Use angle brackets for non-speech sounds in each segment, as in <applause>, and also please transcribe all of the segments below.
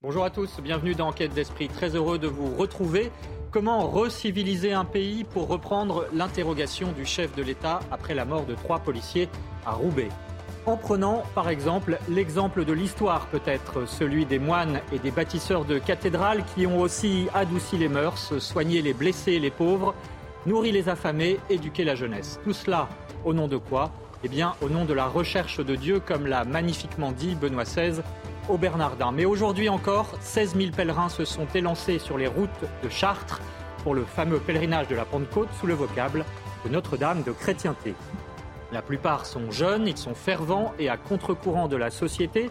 Bonjour à tous, bienvenue dans Enquête d'Esprit. Très heureux de vous retrouver. Comment reciviliser un pays pour reprendre l'interrogation du chef de l'État après la mort de trois policiers à Roubaix? En prenant par exemple l'exemple de l'histoire peut-être, celui des moines et des bâtisseurs de cathédrales qui ont aussi adouci les mœurs, soigné les blessés et les pauvres, nourri les affamés, éduqué la jeunesse. Tout cela au nom de quoi? Eh bien au nom de la recherche de Dieu comme l'a magnifiquement dit Benoît XVI Bernardin. Mais aujourd'hui encore, 16 000 pèlerins se sont élancés sur les routes de Chartres pour le fameux pèlerinage de la Pentecôte sous le vocable de Notre-Dame de chrétienté. La plupart sont jeunes, ils sont fervents et à contre-courant de la société,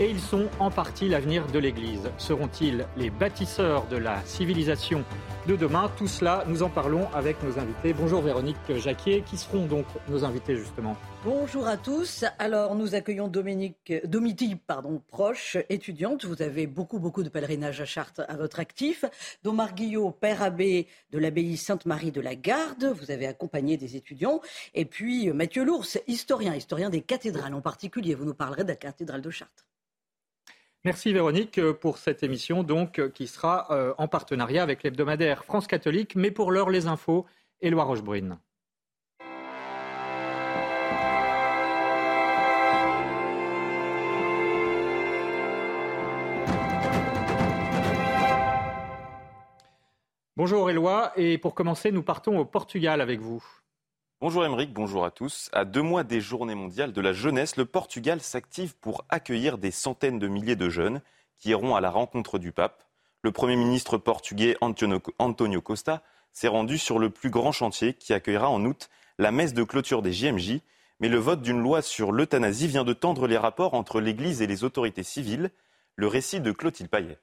et ils sont en partie l'avenir de l'Église. Seront-ils les bâtisseurs de la civilisation de demain? Tout cela, nous en parlons avec nos invités. Bonjour Véronique Jacquier, qui seront donc nos invités justement? Bonjour à tous. Alors, nous accueillons Dominique, Domiti, pardon, proche, étudiante. Vous avez beaucoup, beaucoup de pèlerinages à Chartres à votre actif. Domar Guillot, père abbé de l'abbaye Sainte-Marie de la Garde. Vous avez accompagné des étudiants. Et puis, Mathieu Lours, historien, historien des cathédrales en particulier. Vous nous parlerez de la cathédrale de Chartres. Merci Véronique pour cette émission donc qui sera euh, en partenariat avec l'hebdomadaire France Catholique, mais pour l'heure les infos, Éloi Rochebrune. Bonjour Éloi, et pour commencer, nous partons au Portugal avec vous. Bonjour Émeric, bonjour à tous. À deux mois des Journées mondiales de la jeunesse, le Portugal s'active pour accueillir des centaines de milliers de jeunes qui iront à la rencontre du pape. Le Premier ministre portugais Antonio Costa s'est rendu sur le plus grand chantier qui accueillera en août la messe de clôture des JMJ. Mais le vote d'une loi sur l'euthanasie vient de tendre les rapports entre l'Église et les autorités civiles. Le récit de Clotilde Payet.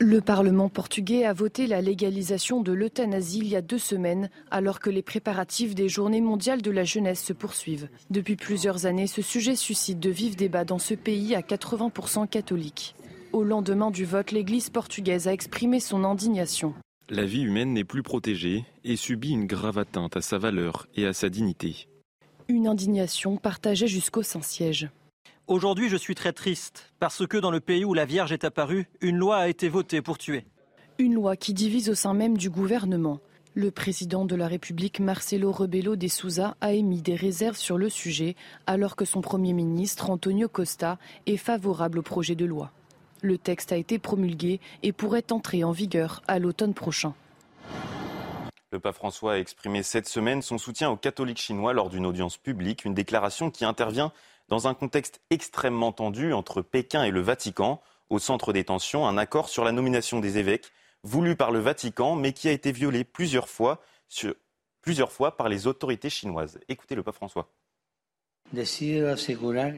Le Parlement portugais a voté la légalisation de l'euthanasie il y a deux semaines, alors que les préparatifs des Journées mondiales de la jeunesse se poursuivent. Depuis plusieurs années, ce sujet suscite de vifs débats dans ce pays à 80% catholique. Au lendemain du vote, l'Église portugaise a exprimé son indignation. La vie humaine n'est plus protégée et subit une grave atteinte à sa valeur et à sa dignité. Une indignation partagée jusqu'au Saint-Siège. Aujourd'hui, je suis très triste parce que dans le pays où la Vierge est apparue, une loi a été votée pour tuer. Une loi qui divise au sein même du gouvernement. Le président de la République, Marcelo Rebelo de Souza, a émis des réserves sur le sujet, alors que son Premier ministre, Antonio Costa, est favorable au projet de loi. Le texte a été promulgué et pourrait entrer en vigueur à l'automne prochain. Le pape François a exprimé cette semaine son soutien aux catholiques chinois lors d'une audience publique, une déclaration qui intervient dans un contexte extrêmement tendu entre Pékin et le Vatican. Au centre des tensions, un accord sur la nomination des évêques, voulu par le Vatican, mais qui a été violé plusieurs fois, sur, plusieurs fois par les autorités chinoises. Écoutez le pape François.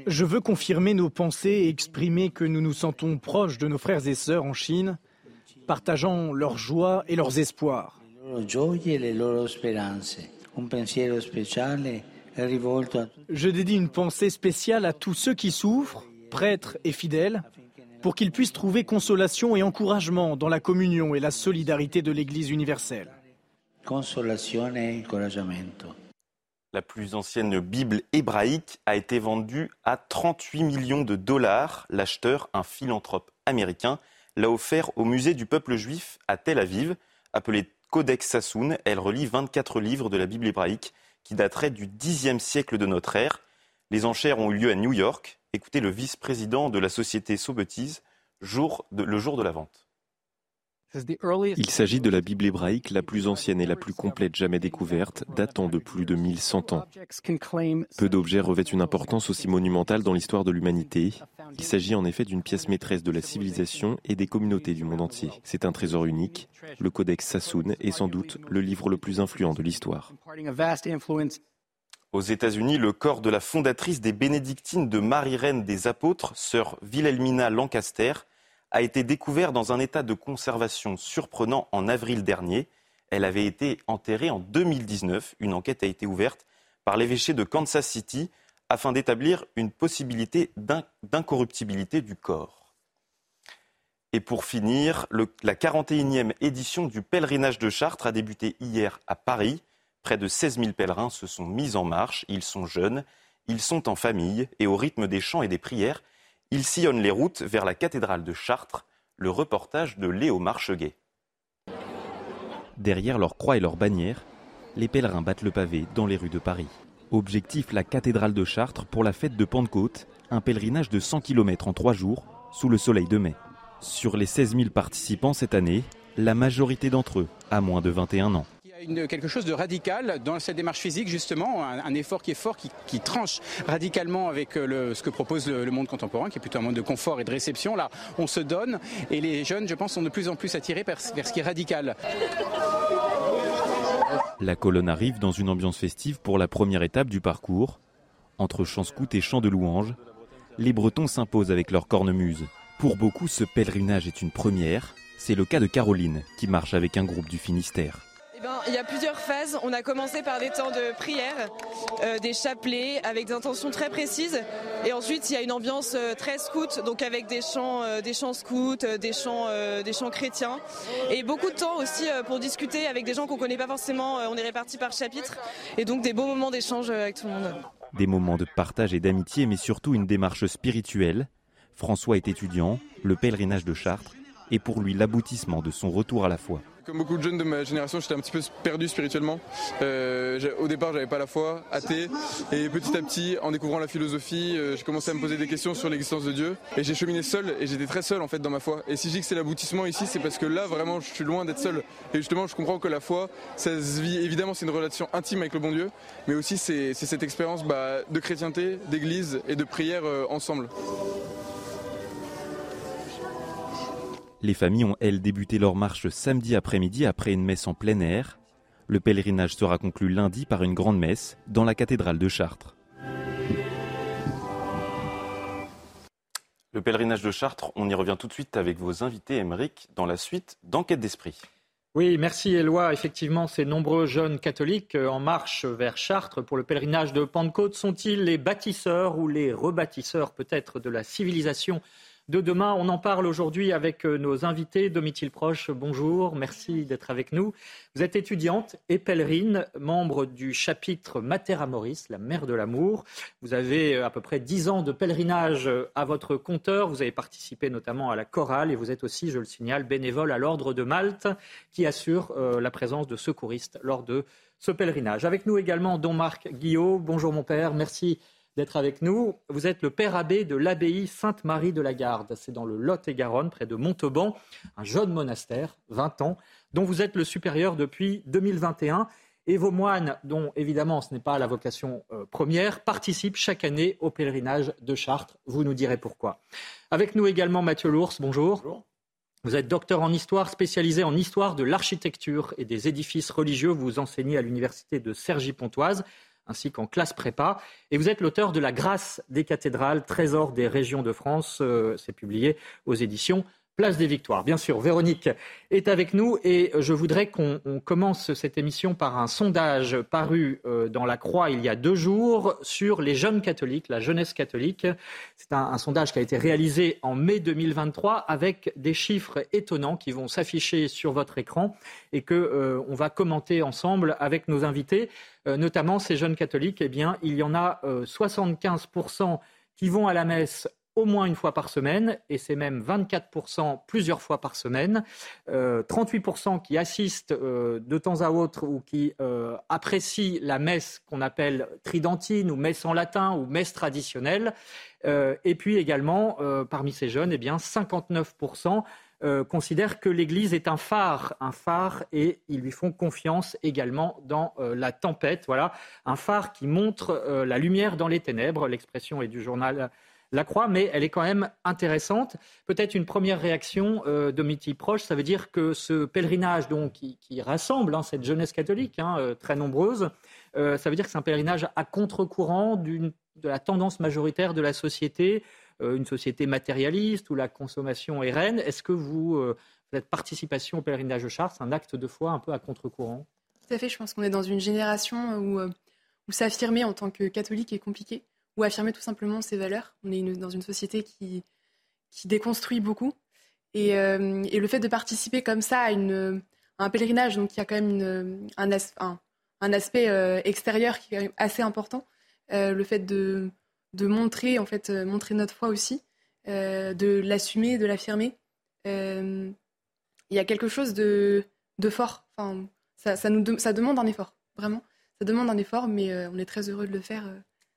Je veux confirmer nos pensées et exprimer que nous nous sentons proches de nos frères et sœurs en Chine, partageant leurs joies et leurs espoirs. Je dédie une pensée spéciale à tous ceux qui souffrent, prêtres et fidèles, pour qu'ils puissent trouver consolation et encouragement dans la communion et la solidarité de l'Église universelle. La plus ancienne Bible hébraïque a été vendue à 38 millions de dollars. L'acheteur, un philanthrope américain, l'a offert au musée du peuple juif à Tel Aviv. Appelée Codex Sassoon, elle relie 24 livres de la Bible hébraïque qui daterait du Xe siècle de notre ère. Les enchères ont eu lieu à New York. Écoutez le vice-président de la société Sobetis le jour de la vente. Il s'agit de la Bible hébraïque la plus ancienne et la plus complète jamais découverte, datant de plus de 1100 ans. Peu d'objets revêtent une importance aussi monumentale dans l'histoire de l'humanité. Il s'agit en effet d'une pièce maîtresse de la civilisation et des communautés du monde entier. C'est un trésor unique. Le Codex Sassoon est sans doute le livre le plus influent de l'histoire. Aux États-Unis, le corps de la fondatrice des bénédictines de Marie-Reine des Apôtres, sœur Wilhelmina Lancaster, a été découvert dans un état de conservation surprenant en avril dernier. Elle avait été enterrée en 2019. Une enquête a été ouverte par l'évêché de Kansas City afin d'établir une possibilité d'incorruptibilité du corps. Et pour finir, la 41e édition du pèlerinage de Chartres a débuté hier à Paris. Près de 16 000 pèlerins se sont mis en marche. Ils sont jeunes, ils sont en famille et au rythme des chants et des prières, ils sillonnent les routes vers la cathédrale de Chartres. Le reportage de Léo Marcheguet. Derrière leurs croix et leurs bannières, les pèlerins battent le pavé dans les rues de Paris. Objectif la cathédrale de Chartres pour la fête de Pentecôte, un pèlerinage de 100 km en 3 jours, sous le soleil de mai. Sur les 16 000 participants cette année, la majorité d'entre eux a moins de 21 ans quelque chose de radical dans cette démarche physique, justement, un, effort qui est fort, qui, tranche radicalement avec euh, ce que propose le, monde contemporain, qui est plutôt un monde de confort et de réception. Là, on se donne et les jeunes, je pense, sont de plus en plus attirés vers, ce qui est radical. La colonne arrive dans une ambiance festive pour la première étape du parcours. Entre chants scouts et chants de louanges, les Bretons s'imposent avec leur cornemuse. Pour beaucoup, ce pèlerinage est une première. C'est le cas de Caroline, qui marche avec un groupe du Finistère. Eh ben, il y a plusieurs phases. On a commencé par des temps de prière, euh, des chapelets avec des intentions très précises. Et ensuite, il y a une ambiance euh, très scout, donc avec des chants, euh, des chants scouts, des chants, des chants chrétiens. Et beaucoup de temps aussi pour discuter avec des gens qu'on connaît pas forcément. on est répartis par chapitre. Et donc des beaux moments d'échange avec tout le monde. Des moments de partage et d'amitié, mais surtout une démarche spirituelle. François est étudiant, le pèlerinage de Chartres est pour lui l'aboutissement de son retour à la foi. Comme beaucoup de jeunes de ma génération, j'étais un petit peu perdu spirituellement. Euh, au départ, j'avais pas la foi, athée, et petit à petit, en découvrant la philosophie, euh, j'ai commencé à me poser des questions sur l'existence de Dieu, et j'ai cheminé seul, et j'étais très seul en fait dans ma foi. Et si je dis que c'est l'aboutissement ici, c'est parce que là, vraiment, je suis loin d'être seul. Et justement, je comprends que la foi, ça se vit évidemment, c'est une relation intime avec le bon Dieu, mais aussi c'est cette expérience bah, de chrétienté, d'église et de prière euh, ensemble. Les familles ont, elles, débuté leur marche samedi après-midi après une messe en plein air. Le pèlerinage sera conclu lundi par une grande messe dans la cathédrale de Chartres. Le pèlerinage de Chartres, on y revient tout de suite avec vos invités, Émeric, dans la suite d'Enquête d'Esprit. Oui, merci Éloi. Effectivement, ces nombreux jeunes catholiques euh, en marche vers Chartres pour le pèlerinage de Pentecôte sont-ils les bâtisseurs ou les rebâtisseurs peut-être de la civilisation de demain. On en parle aujourd'hui avec euh, nos invités. Domitil Proche, bonjour, merci d'être avec nous. Vous êtes étudiante et pèlerine, membre du chapitre Mater Amoris, la mère de l'amour. Vous avez euh, à peu près dix ans de pèlerinage euh, à votre compteur. Vous avez participé notamment à la chorale et vous êtes aussi, je le signale, bénévole à l'Ordre de Malte qui assure la présence de secouristes lors de ce pèlerinage. Avec nous également Don Marc Guillot. Bonjour mon père, merci d'être avec nous. Vous êtes le père abbé de l'abbaye Sainte-Marie de la Garde. C'est dans le Lot-et-Garonne, près de Montauban, un jeune monastère, 20 ans, dont vous êtes le supérieur depuis 2021. Et vos moines, dont évidemment ce n'est pas la vocation euh, première, participent chaque année au pèlerinage de Chartres. Vous nous direz pourquoi. Avec nous également Mathieu Lours, bonjour. bonjour. Vous êtes docteur en histoire, spécialisé en histoire de l'architecture et des édifices religieux. Vous enseignez à l'université de Cergy-Pontoise ainsi qu'en classe prépa. Et vous êtes l'auteur de La Grâce des cathédrales, trésor des régions de France. Euh, c'est publié aux éditions Place des Victoires. Bien sûr, Véronique est avec nous et je voudrais qu'on commence cette émission par un sondage paru euh, dans la Croix il y a deux jours sur les jeunes catholiques, la jeunesse catholique. C'est un, sondage qui a été réalisé en mai 2023 avec des chiffres étonnants qui vont s'afficher sur votre écran et que euh, on va commenter ensemble avec nos invités, euh, notamment ces jeunes catholiques. Eh bien, il y en a 75% qui vont à la messe au moins une fois par semaine, et c'est même 24% plusieurs fois par semaine, 38% euh, qui assistent euh, de temps à autre ou qui euh, apprécient la messe qu'on appelle tridentine ou messe en latin ou messe traditionnelle, et puis également, parmi ces jeunes, eh bien, 59% considèrent que l'Église est un phare, un phare, et ils lui font confiance également dans la tempête. Voilà, un phare qui montre la lumière dans les ténèbres. L'expression est du journal la croix, mais elle est quand même intéressante. Peut-être une première réaction euh, de proche, ça veut dire que ce pèlerinage donc, qui, rassemble hein, cette jeunesse catholique hein, euh, très nombreuse, euh, ça veut dire que c'est un pèlerinage à contre-courant de la tendance majoritaire de la société, euh, une société matérialiste où la consommation est reine. Est-ce que vous, cette participation au pèlerinage de Chartres, c'est un acte de foi un peu à contre-courant? Tout à fait, je pense qu'on est dans une génération où, où s'affirmer en tant que catholique est compliqué ou affirmer tout simplement ses valeurs. On est dans une société qui, qui déconstruit beaucoup. Et, euh, et, le fait de participer comme ça à, une, un pèlerinage, donc il y a quand même une, un, un, aspect euh, extérieur qui est assez important. Euh, le fait de, de, montrer, en fait, montrer notre foi aussi, de l'assumer, de l'affirmer. il y a quelque chose de, de fort. Enfin, ça, nous ça demande un effort, vraiment. Ça demande un effort, mais on est très heureux de le faire.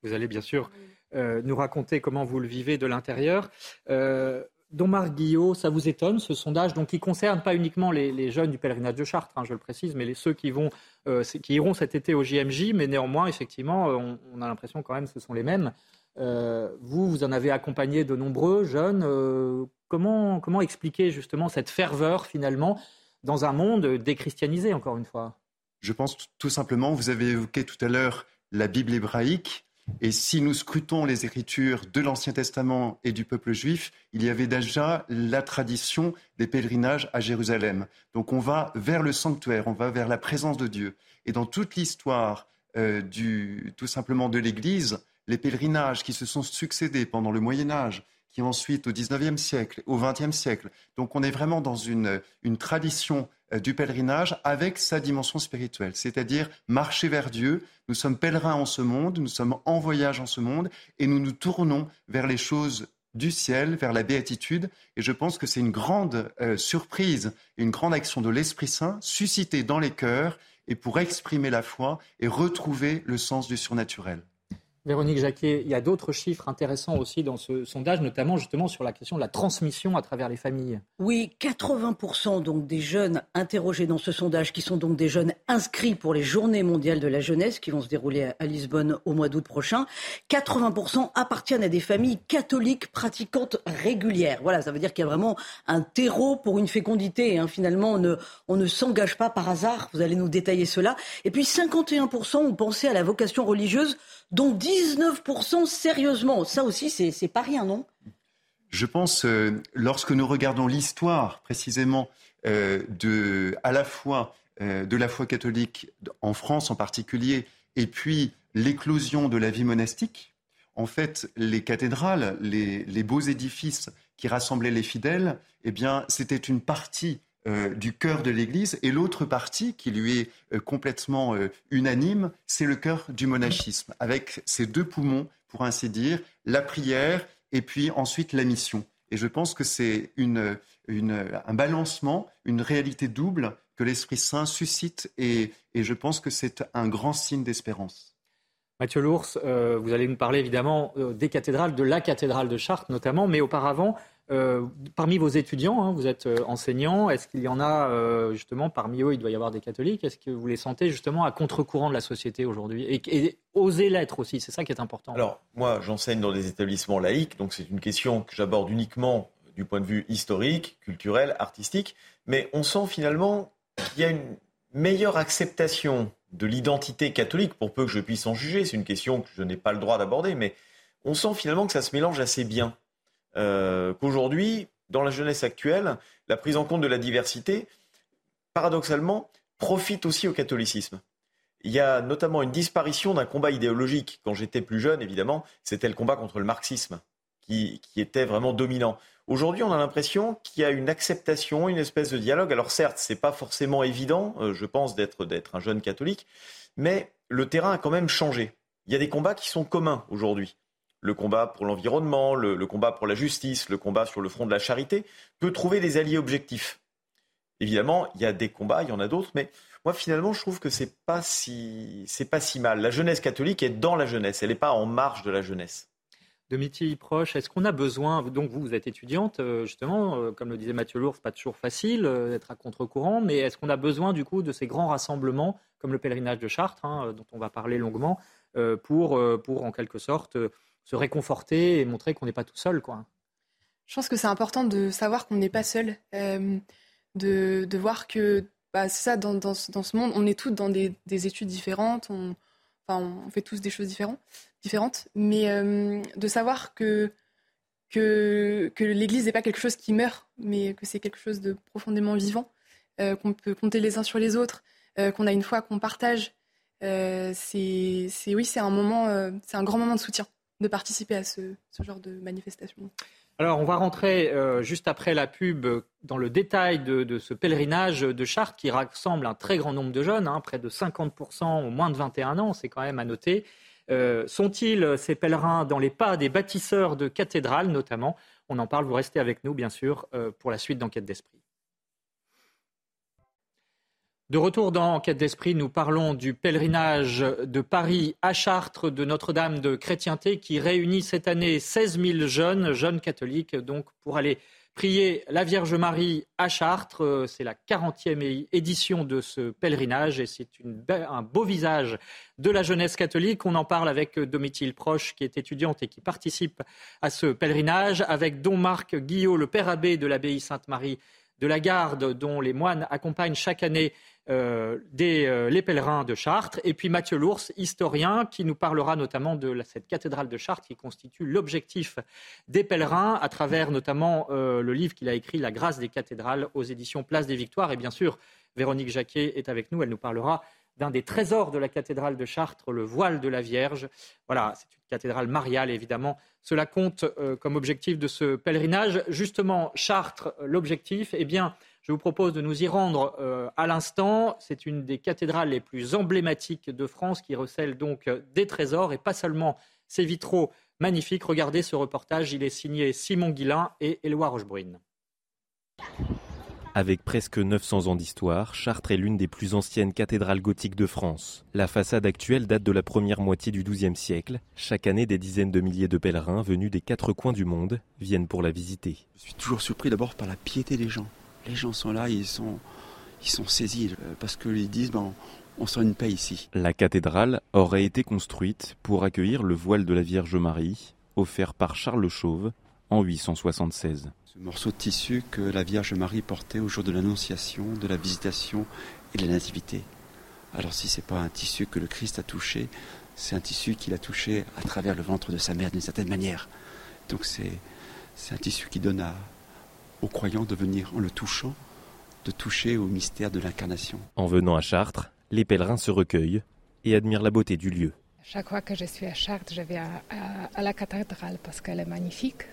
Vous allez bien sûr euh, nous raconter comment vous le vivez de l'intérieur. Euh, Don Marc Guillot, ça vous étonne ce sondage, donc qui concerne pas uniquement les, jeunes du pèlerinage de Chartres, hein, je le précise, mais les, ceux qui vont, euh, qui iront cet été au JMJ, mais néanmoins, effectivement, on, a l'impression quand même que ce sont les mêmes. vous, vous en avez accompagné de nombreux jeunes. comment, comment expliquer justement cette ferveur finalement dans un monde déchristianisé, encore une fois? Je pense tout simplement, vous avez évoqué tout à l'heure la Bible hébraïque. Et si nous scrutons les écritures de l'Ancien Testament et du peuple juif, il y avait déjà la tradition des pèlerinages à Jérusalem. Donc on va vers le sanctuaire, on va vers la présence de Dieu. Et dans toute l'histoire euh, tout simplement de l'Église, les pèlerinages qui se sont succédés pendant le Moyen Âge, qui ensuite au XIXe siècle, au XXe siècle, donc on est vraiment dans une, une tradition euh, du pèlerinage avec sa dimension spirituelle, c'est-à-dire marcher vers Dieu. Nous sommes pèlerins en ce monde, nous sommes en voyage en ce monde et nous nous tournons vers les choses du ciel, vers la béatitude. Et je pense que c'est une grande euh, surprise, une grande action de l'Esprit Saint suscitée dans les cœurs et pour exprimer la foi et retrouver le sens du surnaturel. Véronique Jacquet, il y a d'autres chiffres intéressants aussi dans ce sondage, notamment justement sur la question de la transmission à travers les familles. Oui, 80% donc des jeunes interrogés dans ce sondage, qui sont donc des jeunes inscrits pour les Journées mondiales de la jeunesse, qui vont se dérouler à Lisbonne au mois d'août prochain, 80% appartiennent à des familles catholiques pratiquantes régulières. Voilà, ça veut dire qu'il y a vraiment un terreau pour une fécondité. Hein. Finalement, on ne, s'engage pas par hasard. Vous allez nous détailler cela. Et puis 51% ont pensé à la vocation religieuse dont 19% sérieusement. Ça aussi, c'est pas rien, non? Je pense, euh, lorsque nous regardons l'histoire précisément euh, de, à la fois euh, de la foi catholique en France en particulier, et puis l'éclosion de la vie monastique, en fait, les cathédrales, les, les beaux édifices qui rassemblaient les fidèles, eh bien, c'était une partie euh, du cœur de l'Église, et l'autre partie qui lui est euh, complètement euh, unanime, c'est le cœur du monachisme, avec ses deux poumons, pour ainsi dire, la prière et puis ensuite la mission. Et je pense que c'est un balancement, une réalité double que l'Esprit Saint suscite, et, je pense que c'est un grand signe d'espérance. Mathieu Lours, vous allez nous parler évidemment des cathédrales, de la cathédrale de Chartres notamment, mais auparavant, euh, parmi vos étudiants, hein, vous êtes euh, enseignant, est-ce qu'il y en a euh, justement parmi eux, il doit y avoir des catholiques, est-ce que vous les sentez justement à contre-courant de la société aujourd'hui? Et, oser l'être aussi, c'est ça qui est important. Alors moi j'enseigne dans des établissements laïques, donc c'est une question que j'aborde uniquement du point de vue historique, culturel, artistique, mais on sent finalement qu'il y a une meilleure acceptation de l'identité catholique, pour peu que je puisse en juger, c'est une question que je n'ai pas le droit d'aborder, mais on sent finalement que ça se mélange assez bien. Euh, qu'aujourd'hui, dans la jeunesse actuelle, la prise en compte de la diversité, paradoxalement, profite aussi au catholicisme. Il y a notamment une disparition d'un combat idéologique. Quand j'étais plus jeune, évidemment, c'était le combat contre le marxisme qui, était vraiment dominant. Aujourd'hui, on a l'impression qu'il y a une acceptation, une espèce de dialogue. Alors certes, ce n'est pas forcément évident, euh, je pense, d'être un jeune catholique, mais le terrain a quand même changé. Il y a des combats qui sont communs aujourd'hui le combat pour l'environnement, le, combat pour la justice, le combat sur le front de la charité, peut trouver des alliés objectifs. Évidemment, il y a des combats, il y en a d'autres, mais moi finalement je trouve que c'est pas si pas si mal. La jeunesse catholique est dans la jeunesse, elle n'est pas en marge de la jeunesse. De proche, est-ce qu'on a besoin, donc vous, vous êtes étudiante, euh, justement, euh, comme le disait Mathieu Lourdes, pas toujours facile euh, d'être à contre-courant, mais est-ce qu'on a besoin du coup de ces grands rassemblements, comme le pèlerinage de Chartres, hein, dont on va parler longuement, pour, pour en quelque sorte se réconforter et montrer qu'on n'est pas tout seul. Quoi. Je pense que c'est important de savoir qu'on n'est pas seul, de, de, voir que bah, c'est ça, dans, ce monde, on est tous dans des, des études différentes, on, fait tous des choses différentes, mais de savoir que l'Église n'est pas quelque chose qui meurt, mais que c'est quelque chose de profondément vivant, euh, qu'on peut compter les uns sur les autres, euh, qu'on a une foi qu'on partage. Euh, c'est, oui, c'est un moment, c'est un grand moment de soutien de participer à ce, genre de manifestation. Alors, on va rentrer juste après la pub dans le détail de, de, ce pèlerinage de Chartres qui rassemble un très grand nombre de jeunes, hein, près de 50% au moins de 21 ans, c'est quand même à noter. Euh, sont-ils, ces pèlerins, dans les pas des bâtisseurs de cathédrales notamment? On en parle, vous restez avec nous bien sûr euh, pour la suite d'Enquête d'Esprit. De retour dans Enquête d'Esprit, nous parlons du pèlerinage de Paris à Chartres de Notre-Dame de Chrétienté qui réunit cette année 16 000 jeunes, jeunes catholiques, donc pour aller prier la Vierge Marie à Chartres. C'est la 40e édition de ce pèlerinage et c'est un beau visage de la jeunesse catholique. On en parle avec Domitil Proche, qui est étudiante et qui participe à ce pèlerinage, avec Don Marc Guillot, le père abbé de l'abbaye Sainte-Marie de la Garde, dont les moines accompagnent chaque année euh, euh, les pèlerins de Chartres, et puis Mathieu Lours, historien, qui nous parlera notamment de cette cathédrale de Chartres qui constitue l'objectif des pèlerins, à travers notamment euh, le livre qu'il a écrit, La grâce des cathédrales, aux éditions Place des Victoires. Et bien sûr, Véronique Jacquet est avec nous, elle nous parlera d'un des trésors de la cathédrale de Chartres, le voile de la Vierge. Voilà, c'est une cathédrale mariale, évidemment. Cela compte comme objectif de ce pèlerinage. Justement, Chartres, l'objectif, eh bien, je vous propose de nous y rendre euh, à l'instant. C'est une des cathédrales les plus emblématiques de France qui recèle donc euh, des trésors et pas seulement ces vitraux magnifiques. Regardez ce reportage, il est signé Simon Guillain et Éloi Rochebrune. Avec presque 900 ans d'histoire, Chartres est l'une des plus anciennes cathédrales gothiques de France. La façade actuelle date de la première moitié du XIIe siècle. Chaque année, des dizaines de milliers de pèlerins venus des quatre coins du monde viennent pour la visiter. Je suis toujours surpris d'abord par la piété des gens les gens sont là, ils sont, ils sont saisis euh, parce qu'ils disent ben, on sent une paix ici. La cathédrale aurait été construite pour accueillir le voile de la Vierge Marie, offert par Charles Chauve en 876. Ce morceau de tissu que la Vierge Marie portait au jour de l'Annonciation, de la Visitation et de la Nativité. Alors si c'est pas un tissu que le Christ a touché, c'est un tissu qu'il a touché à travers le ventre de sa mère d'une certaine manière. Donc c'est, c'est un tissu qui donne à, aux croyants de venir en le touchant, de toucher au mystère de l'incarnation. En venant à Chartres, les pèlerins se recueillent et admirent la beauté du lieu. Chaque fois que je suis à Chartres, je vais à, la cathédrale parce qu'elle est magnifique.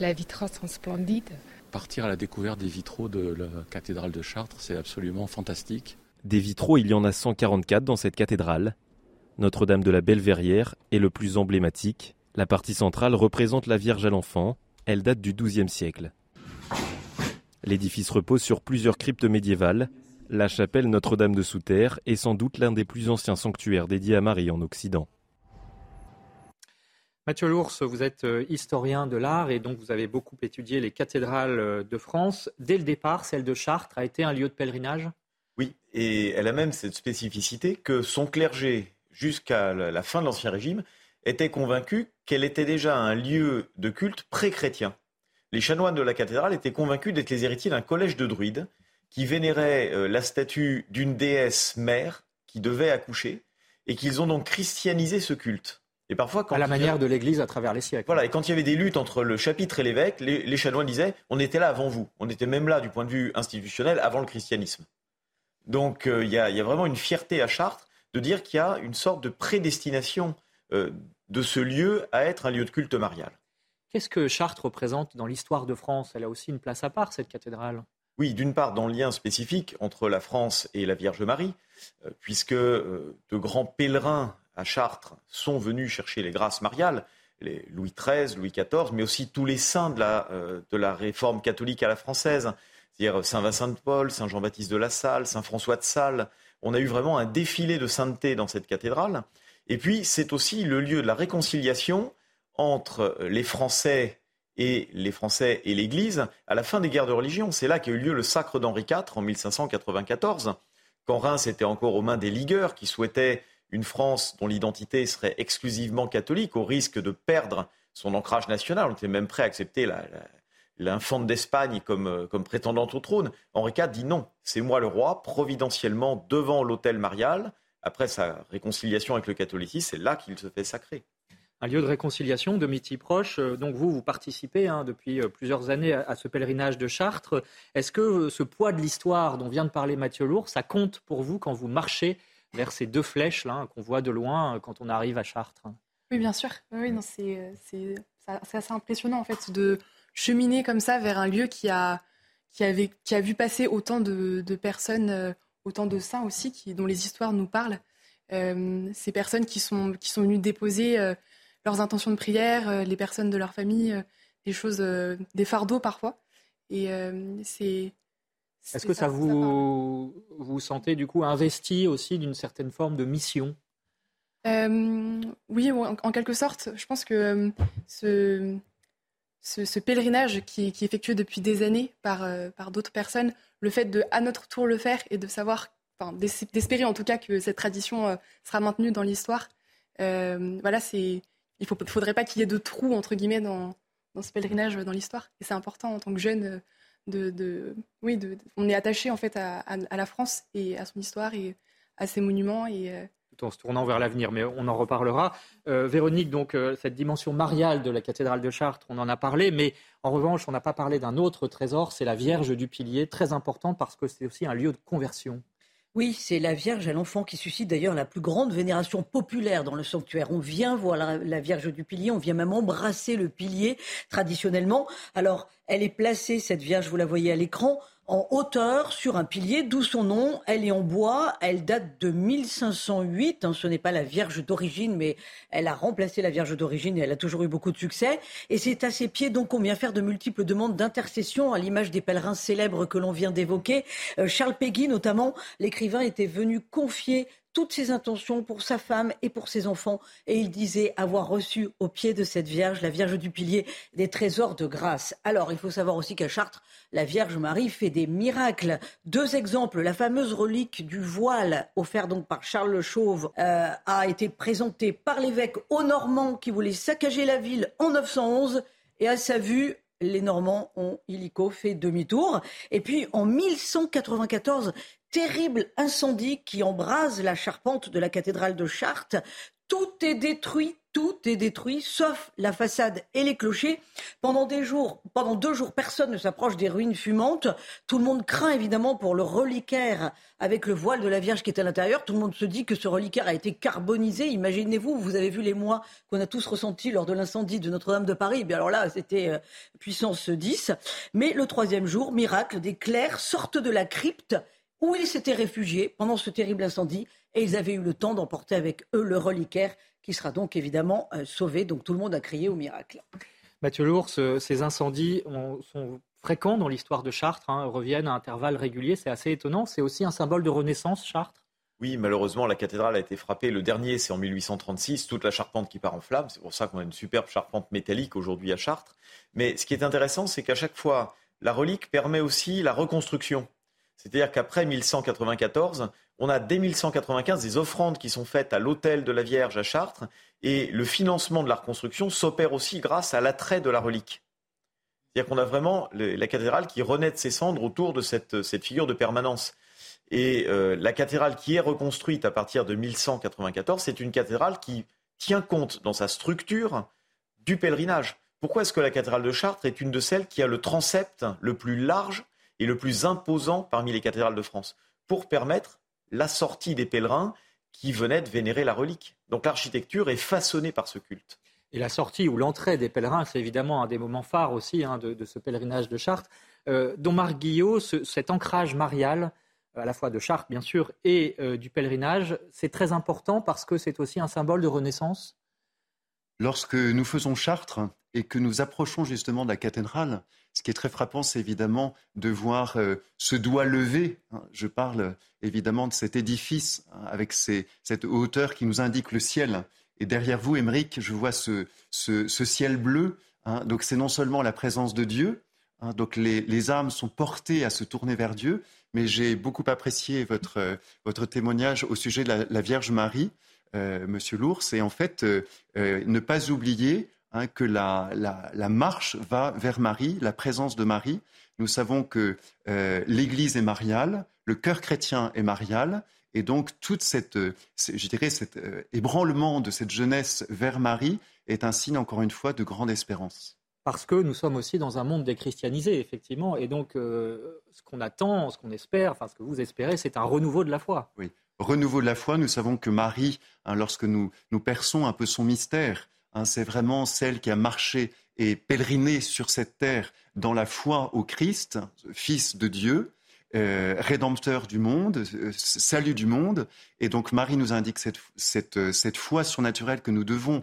Les vitraux sont splendides. Partir à la découverte des vitraux de la cathédrale de Chartres, c'est absolument fantastique. Des vitraux, il y en a 144 dans cette cathédrale. Notre-Dame de la Belle Verrière est le plus emblématique. La partie centrale représente la Vierge à l'enfant. Elle date du XIIe siècle. L'édifice repose sur plusieurs cryptes médiévales. La chapelle Notre-Dame de Souterre est sans doute l'un des plus anciens sanctuaires dédiés à Marie en Occident. Mathieu Lours, vous êtes euh, historien de l'art et donc vous avez beaucoup étudié les cathédrales euh, de France. Dès le départ, celle de Chartres a été un lieu de pèlerinage? Oui, et elle a même cette spécificité que son clergé, jusqu'à la fin de l'Ancien Régime, était convaincu qu'elle était déjà un lieu de culte pré-chrétien les chanoines de la cathédrale étaient convaincus d'être les héritiers d'un collège de druides qui vénérait euh, la statue d'une déesse mère qui devait accoucher et qu'ils ont donc christianisé ce culte. Et parfois, quand à la manière de l'Église à travers les siècles. Voilà, et quand il y avait des luttes entre le chapitre et l'évêque, les, chanoines disaient on était là avant vous, on était même là du point de vue institutionnel avant le christianisme. Donc euh, il y, a vraiment une fierté à Chartres de dire qu'il y a une sorte de prédestination euh, de ce lieu à être un lieu de culte marial. Qu'est-ce que Chartres représente dans l'histoire de France? Elle a aussi une place à part, cette cathédrale. Oui, d'une part, dans le lien spécifique entre la France et la Vierge Marie, euh, puisque euh, de grands pèlerins à Chartres sont venus chercher les grâces mariales, les Louis XIII, Louis XIV, mais aussi tous les saints de la, euh, de la réforme catholique à la française, c'est-à-dire Saint Vincent de Paul, Saint Jean-Baptiste de la Salle, Saint François de Sales. On a eu vraiment un défilé de sainteté dans cette cathédrale. Et puis, c'est aussi le lieu de la réconciliation entre les Français et les Français et l'Église à la fin des guerres de religion. C'est là qu'a eu lieu le sacre d'Henri IV en 1594, quand Reims était encore aux mains des ligueurs qui souhaitaient une France dont l'identité serait exclusivement catholique, au risque de perdre son ancrage national. On était même prêt à accepter l'infante d'Espagne comme, euh, comme prétendante au trône. Henri IV dit non, c'est moi le roi, providentiellement devant l'autel marial. Après sa réconciliation avec le catholicisme, c'est là qu'il se fait sacrer un lieu de réconciliation, de métiers proches. Euh, donc vous, vous participez hein, depuis euh, plusieurs années à, ce pèlerinage de Chartres. Est-ce que ce poids de l'histoire dont vient de parler Mathieu Lourd, ça compte pour vous quand vous marchez vers ces deux flèches là qu'on voit de loin quand on arrive à Chartres? Oui, bien sûr. Oui, non, c'est, assez impressionnant en fait de cheminer comme ça vers un lieu qui a, qui avait, qui a vu passer autant de, personnes, euh, autant de saints aussi, qui, dont les histoires nous parlent. ces personnes qui sont, qui sont venues déposer leurs intentions de prière, euh, les personnes de leur famille, euh, des choses, euh, des fardeaux parfois. Et c'est. Est-ce que ça, vous vous sentez du coup investi aussi d'une certaine forme de mission? Oui, en, quelque sorte. Je pense que ce, ce, pèlerinage qui, qui, est effectué depuis des années par, par d'autres personnes, le fait de à notre tour le faire et de savoir, enfin, d'espérer en tout cas que cette tradition sera maintenue dans l'histoire, voilà, c'est il ne faudrait pas qu'il y ait de trous, entre guillemets, dans, ce pèlerinage dans l'histoire. Et c'est important en tant que jeune de, oui, on est attaché en fait à, la France et à son histoire et à ses monuments et euh, tout en se tournant vers l'avenir, mais on en reparlera. Euh, Véronique, donc euh, cette dimension mariale de la cathédrale de Chartres, on en a parlé, mais en revanche, on n'a pas parlé d'un autre trésor, c'est la Vierge du Pilier, très important parce que c'est aussi un lieu de conversion. Oui, c'est la Vierge à l'enfant qui suscite d'ailleurs la plus grande vénération populaire dans le sanctuaire. On vient voir la, Vierge du pilier, on vient même embrasser le pilier traditionnellement. Alors, elle est placée, cette Vierge, vous la voyez à l'écran, en hauteur sur un pilier, d'où son nom. Elle est en bois, elle date de 1508. Hein, ce n'est pas la Vierge d'origine, mais elle a remplacé la Vierge d'origine et elle a toujours eu beaucoup de succès. Et c'est à ses pieds donc qu'on vient faire de multiples demandes d'intercession, à l'image des pèlerins célèbres que l'on vient d'évoquer. Euh, Charles Péguy, notamment, l'écrivain, était venu confier toutes ses intentions pour sa femme et pour ses enfants. Et il disait avoir reçu au pied de cette Vierge, la Vierge du Pilier, des trésors de grâce. Alors, il faut savoir aussi qu'à Chartres, la Vierge Marie fait des miracles. Deux exemples. La fameuse relique du voile, offerte donc par Charles le Chauve, euh, a été présentée par l'évêque aux Normands qui voulaient saccager la ville en 911. Et à sa vue, les Normands ont illico fait demi-tour. Et puis en 1194, terrible incendie qui embrase la charpente de la cathédrale de Chartres. Tout est détruit, tout est détruit, sauf la façade et les clochers. Pendant des jours, deux jours, personne ne s'approche des ruines fumantes. Tout le monde craint évidemment pour le reliquaire avec le voile de la Vierge qui est à l'intérieur. Tout le monde se dit que ce reliquaire a été carbonisé. Imaginez-vous, vous avez vu les mois qu'on a tous ressentis lors de l'incendie de Notre-Dame de Paris. bien alors là, c'était euh, puissance 10. Mais le troisième jour, miracle, des clercs sortent de la crypte où ils s'étaient réfugiés pendant ce terrible incendie et ils avaient eu le temps d'emporter avec eux le reliquaire qui sera donc évidemment euh, sauvé. Donc tout le monde a crié au miracle. Mathieu Lours, ces incendies sont fréquents dans l'histoire de Chartres, hein, reviennent à intervalles réguliers, c'est assez étonnant. C'est aussi un symbole de renaissance, Chartres? Oui, malheureusement, la cathédrale a été frappée. Le dernier, c'est en 1836, toute la charpente qui part en flammes. C'est pour ça qu'on a une superbe charpente métallique aujourd'hui à Chartres. Mais ce qui est intéressant, c'est qu'à chaque fois, la relique permet aussi la reconstruction. C'est-à-dire qu'après 1194, on a dès 1195 des offrandes qui sont faites à l'autel de la Vierge à Chartres et le financement de la reconstruction s'opère aussi grâce à l'attrait de la relique. C'est-à-dire qu'on a vraiment la cathédrale qui renaît de ses cendres autour de cette, figure de permanence. Et euh, la cathédrale qui est reconstruite à partir de 1194, c'est une cathédrale qui tient compte dans sa structure du pèlerinage. Pourquoi est-ce que la cathédrale de Chartres est une de celles qui a le transept le plus large et le plus imposant parmi les cathédrales de France, pour permettre la sortie des pèlerins qui venaient de vénérer la relique. Donc l'architecture est façonnée par ce culte. Et la sortie ou l'entrée des pèlerins, c'est évidemment un des moments phares aussi hein, de, ce pèlerinage de Chartres. Euh, dont Marc Guillot, cet ancrage marial, à la fois de Chartres bien sûr, et euh, du pèlerinage, c'est très important parce que c'est aussi un symbole de renaissance Lorsque nous faisons Chartres et que nous approchons justement de la cathédrale, ce qui est très frappant, c'est évidemment de voir euh, ce doigt levé. Hein. Je parle évidemment de cet édifice hein, avec cette hauteur qui nous indique le ciel. Et derrière vous, Émeric, je vois ce, ciel bleu. Hein. Donc c'est non seulement la présence de Dieu, donc les, âmes sont portées à se tourner vers Dieu, mais j'ai beaucoup apprécié votre, témoignage au sujet de la Vierge Marie. Monsieur l'ours, et en fait, ne pas oublier hein, que la, la, marche va vers Marie, la présence de Marie. Nous savons que l'Église est mariale, le cœur chrétien est marial, et donc, toute cette, je dirais, cet ébranlement de cette jeunesse vers Marie est un signe, encore une fois, de grande espérance parce que nous sommes aussi dans un monde déchristianisé, effectivement. Et donc, euh, ce qu'on attend, ce qu'on espère, enfin, ce que vous espérez, c'est un renouveau de la foi. Oui, renouveau de la foi. Nous savons que Marie, hein, lorsque nous, nous perçons un peu son mystère, hein, c'est vraiment celle qui a marché et pèleriné sur cette terre dans la foi au Christ, Fils de Dieu. Euh, rédempteur du monde, euh, salut du monde. Et donc Marie nous indique cette, cette, cette foi surnaturelle que nous devons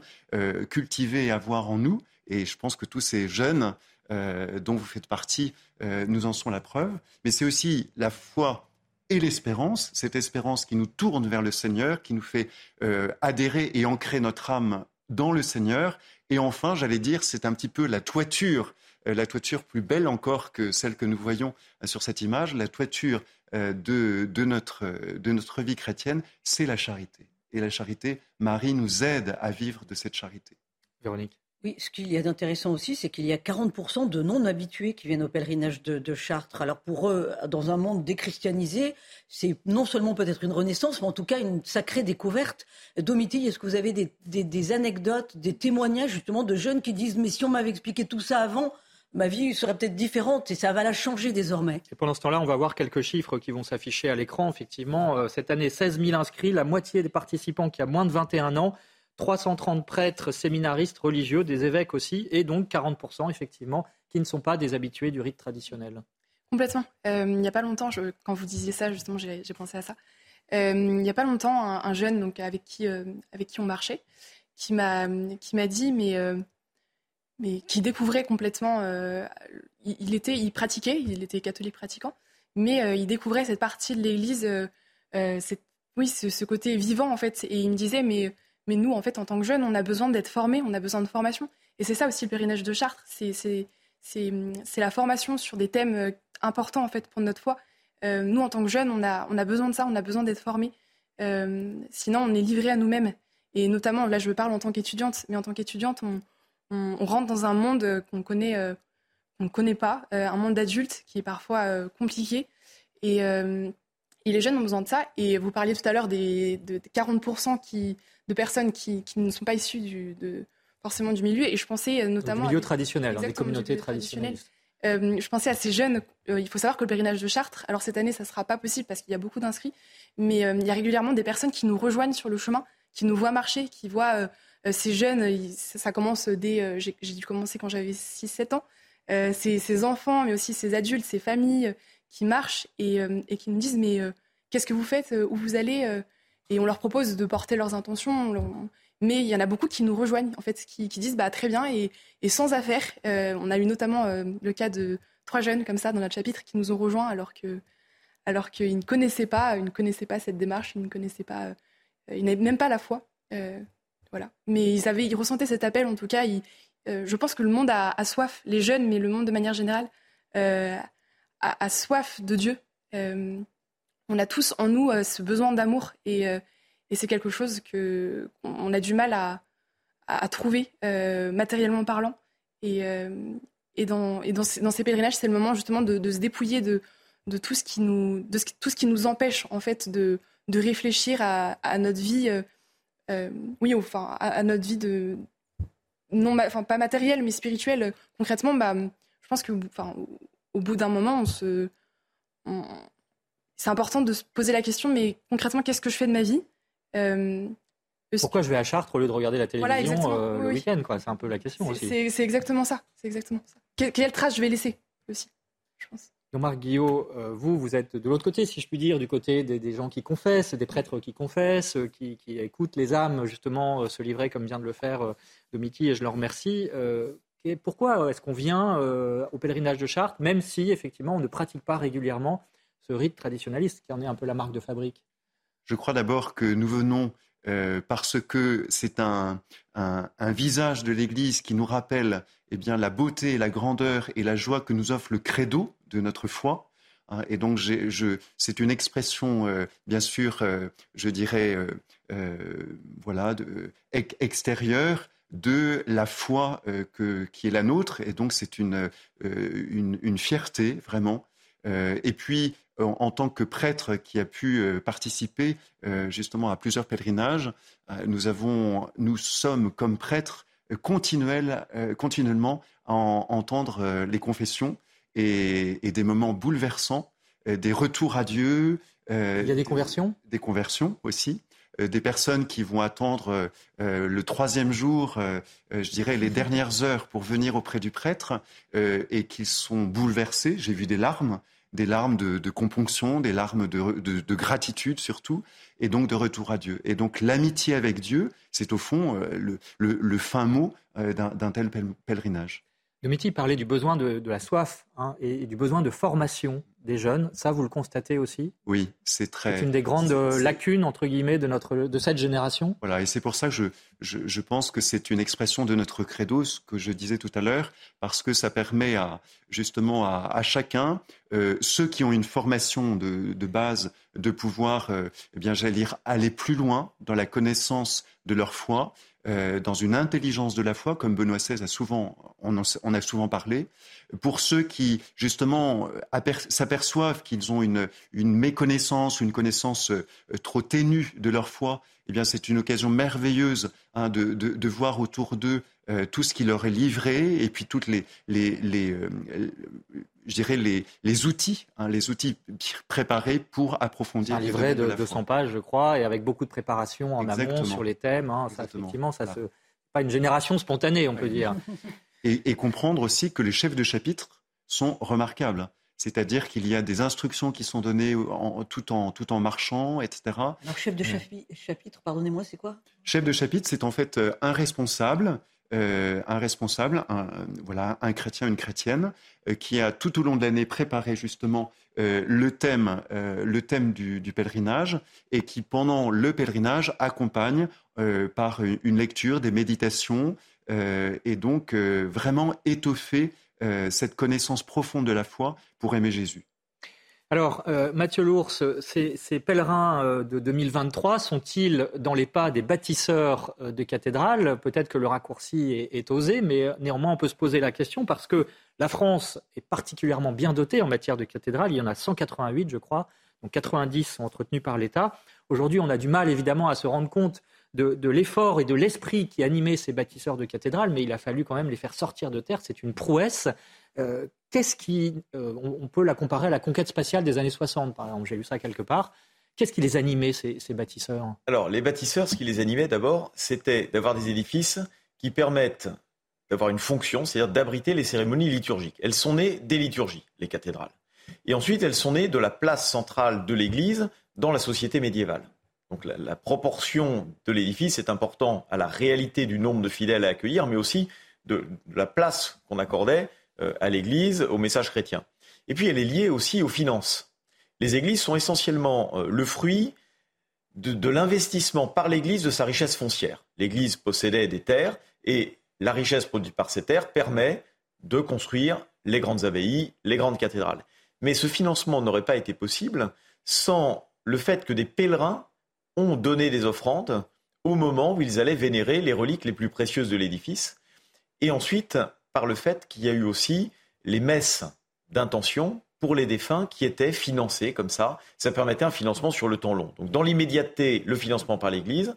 cultiver et avoir en nous. Et je pense que tous ces jeunes euh, dont vous faites partie euh, nous en sont la preuve. Mais c'est aussi la foi et l'espérance, cette espérance qui nous tourne vers le Seigneur, qui nous fait euh, adhérer et ancrer notre âme dans le Seigneur. Et enfin, j'allais dire, c'est un petit peu la toiture, la toiture plus belle encore que celle que nous voyons sur cette image, la toiture de, de, notre, de notre vie chrétienne, c'est la charité. Et la charité, Marie nous aide à vivre de cette charité. Véronique oui, ce qu'il y a d'intéressant aussi, c'est qu'il y a 40% de non-habitués qui viennent au pèlerinage de, Chartres. Alors pour eux, dans un monde déchristianisé, c'est non seulement peut-être une renaissance, mais en tout cas une sacrée découverte. Domiti, est-ce que vous avez des, anecdotes, des témoignages justement de jeunes qui disent, mais si on m'avait expliqué tout ça avant, ma vie serait peut-être différente et ça va la changer désormais? Et pendant ce temps-là, on va voir quelques chiffres qui vont s'afficher à l'écran. Effectivement, euh, cette année, 16 000 inscrits, la moitié des participants qui a moins de 21 ans. 330 prêtres séminaristes religieux, des évêques aussi, et donc 40% effectivement qui ne sont pas des habitués du rite traditionnel. Complètement. Euh, il n'y a pas longtemps, quand vous disiez ça, justement, j'ai pensé à ça. Euh, il n'y a pas longtemps, un, jeune donc, avec, qui, euh, avec qui on marchait, qui m'a dit, mais, mais qui découvrait complètement. Il, était, il pratiquait, il était catholique pratiquant, mais il découvrait cette partie de l'Église, oui, ce, ce, côté vivant en fait. Et il me disait, mais mais nous, en fait, en tant que jeunes, on a besoin d'être formés, on a besoin de formation. Et c'est ça aussi le pèlerinage de Chartres, c'est la formation sur des thèmes euh, importants en fait pour notre foi. Euh, nous, en tant que jeunes, on a, besoin de ça, on a besoin d'être formés. Euh, sinon, on est livré à nous-mêmes. Et notamment, là, je parle en tant qu'étudiante, mais en tant qu'étudiante, on, rentre dans un monde qu'on connaît, qu'on ne connaît pas, un monde d'adultes qui est parfois compliqué. Et, les jeunes ont besoin de ça. Et vous parliez tout à l'heure des de 40% qui de personnes qui, ne sont pas issues du, de, forcément du milieu. Et je pensais euh, notamment. Du milieu traditionnel, hein, des communautés traditionnelles. Euh, je pensais à ces jeunes. Euh, il faut savoir que le pèlerinage de Chartres, alors cette année, ça ne sera pas possible parce qu'il y a beaucoup d'inscrits, mais il y a régulièrement des personnes qui nous rejoignent sur le chemin, qui nous voient marcher, qui voient ces jeunes. ça, commence dès. j'ai dû commencer quand j'avais 6-7 ans. Ces, ces, enfants, mais aussi ces adultes, ces familles qui marchent et, et qui nous disent Mais qu'est-ce que vous faites Où vous allez et on leur propose de porter leurs intentions. Mais il y en a beaucoup qui nous rejoignent, en fait, qui, disent bah, très bien et, sans affaire. Euh, on a eu notamment euh, le cas de trois jeunes comme ça dans notre chapitre qui nous ont rejoints alors que alors qu'ils ne connaissaient pas, ils ne connaissaient pas cette démarche, ils ne connaissaient pas, euh, ils n'avaient même pas la foi, voilà. Mais ils avaient, ils ressentaient cet appel. En tout cas, je pense que le monde a, soif, les jeunes, mais le monde de manière générale a, a, soif de Dieu on a tous en nous euh, ce besoin d'amour euh, et, c'est quelque chose que on a du mal à, trouver euh, matériellement parlant. Et, dans, ces, pèlerinages, c'est le moment justement de, se dépouiller de, tout ce qui nous, tout ce qui nous empêche en fait de, réfléchir à, notre vie, oui, enfin à, notre vie de non, enfin pas matérielle mais spirituelle. Concrètement, bah, je pense que, enfin, au bout d'un moment, on se, c'est important de se poser la question, mais concrètement, qu'est-ce que je fais de ma vie euh, Pourquoi je vais à Chartres au lieu de regarder la télévision euh, le week-end C'est un peu la question aussi. C'est exactement ça. C'est exactement ça. quelle trace je vais laisser aussi, je pense. Jean-Marc Guillot, euh, vous, vous êtes de l'autre côté, si je puis dire, du côté des, gens qui confessent, des prêtres qui confessent, qui, écoutent les âmes, justement, se livrer comme vient de le faire Domiti, et je leur remercie. pourquoi est-ce qu'on vient au pèlerinage de Chartres, même si, effectivement, on ne pratique pas régulièrement ce rite traditionnaliste qui en est un peu la marque de fabrique Je crois d'abord que nous venons euh, parce que c'est un, visage de l'Église qui nous rappelle eh bien, la beauté, la grandeur et la joie que nous offre le credo de notre foi. Hein. et donc, c'est une expression, euh, bien sûr, je dirais, voilà, de, extérieure de la foi qui est la nôtre. Et donc, c'est une, une, fierté, vraiment. Et puis, en, tant que prêtre qui a pu participer justement à plusieurs pèlerinages, nous, avons, nous sommes comme prêtres continuels, continuellement à entendre les confessions et, des moments bouleversants, des retours à Dieu. Il y a des conversions? Des conversions aussi. Euh, des personnes qui vont attendre euh, euh, le troisième jour, je dirais les dernières heures pour venir auprès du prêtre et qui sont bouleversés. J'ai vu des larmes, des larmes de, componction, des larmes de, gratitude surtout, et donc de retour à Dieu. Et donc l'amitié avec Dieu, c'est au fond le, fin mot d'un tel pèlerinage. Domiti parlait du besoin de, la soif hein, et, du besoin de formation des jeunes. Ça, vous le constatez aussi? Oui, c'est très. C'est une des grandes lacunes entre guillemets de notre de cette génération? Voilà, et c'est pour ça que je, je, pense que c'est une expression de notre credo, ce que je disais tout à l'heure, parce que ça permet à justement à, chacun, euh, ceux qui ont une formation de, de base, de pouvoir, euh, eh bien, j'allais dire, aller plus loin dans la connaissance de leur foi euh, dans une intelligence de la foi, comme Benoît XVI a souvent, on, a souvent parlé, pour ceux qui justement s'aperçoivent qu'ils ont une, méconnaissance, une connaissance euh, trop ténue de leur foi, eh bien c'est une occasion merveilleuse hein, de, voir autour d'eux euh, tout ce qui leur est livré et puis toutes les, les, les je dirais, les, les outils, hein, les outils préparés pour approfondir. Un livret de, 200 pages, je crois, et avec beaucoup de préparation en amont sur les thèmes. Hein, ça, effectivement, ça se... pas une génération spontanée, on peut dire. <laughs> Et, comprendre aussi que les chefs de chapitre sont remarquables. C'est-à-dire qu'il y a des instructions qui sont données en, tout, en, tout en marchant, etc. Alors, chef de chapitre, pardonnez-moi, c'est quoi? Chef de chapitre, c'est en fait euh, un responsable euh, un responsable, un, voilà, un chrétien, une chrétienne, euh, qui a tout au long de l'année préparé justement euh, le thème, le thème du, pèlerinage et qui pendant le pèlerinage accompagne par une lecture, des méditations et donc vraiment étoffer cette connaissance profonde de la foi pour aimer Jésus. Alors, euh, Mathieu Lours, ces, pèlerins euh, de 2023 sont-ils dans les pas des bâtisseurs euh, de cathédrales? Peut-être que le raccourci est, osé, mais néanmoins on peut se poser la question parce que la France est particulièrement bien dotée en matière de cathédrales. Il y en a 188, je crois, donc 90 sont entretenus par l'État. Aujourd'hui, on a du mal évidemment à se rendre compte de, l'effort et de l'esprit qui animait ces bâtisseurs de cathédrales, mais il a fallu quand même les faire sortir de terre. C'est une prouesse. Qu'est-ce qui, euh, on, peut la comparer à la conquête spatiale des années 60, par exemple? J'ai lu ça quelque part. Qu'est-ce qui les animait, ces, bâtisseurs? Alors, les bâtisseurs, ce qui les animait d'abord, c'était d'avoir des édifices qui permettent d'avoir une fonction, c'est-à-dire d'abriter les cérémonies liturgiques. Elles sont nées des liturgies, les cathédrales. Et ensuite, elles sont nées de la place centrale de l'Église dans la société médiévale. Donc la, proportion de l'édifice est importante à la réalité du nombre de fidèles à accueillir, mais aussi de la place qu'on accordait à l'Église, au message chrétien. Et puis elle est liée aussi aux finances. Les églises sont essentiellement euh, le fruit de, l'investissement par l'Église de sa richesse foncière. L'Église possédait des terres et la richesse produite par ces terres permet de construire les grandes abbayes, les grandes cathédrales. Mais ce financement n'aurait pas été possible sans le fait que des pèlerins ont donné des offrandes au moment où ils allaient vénérer les reliques les plus précieuses de l'édifice. Et ensuite, par le fait qu'il y a eu aussi les messes d'intention pour les défunts qui étaient financées comme ça. Ça permettait un financement sur le temps long. Donc dans l'immédiateté, le financement par l'Église,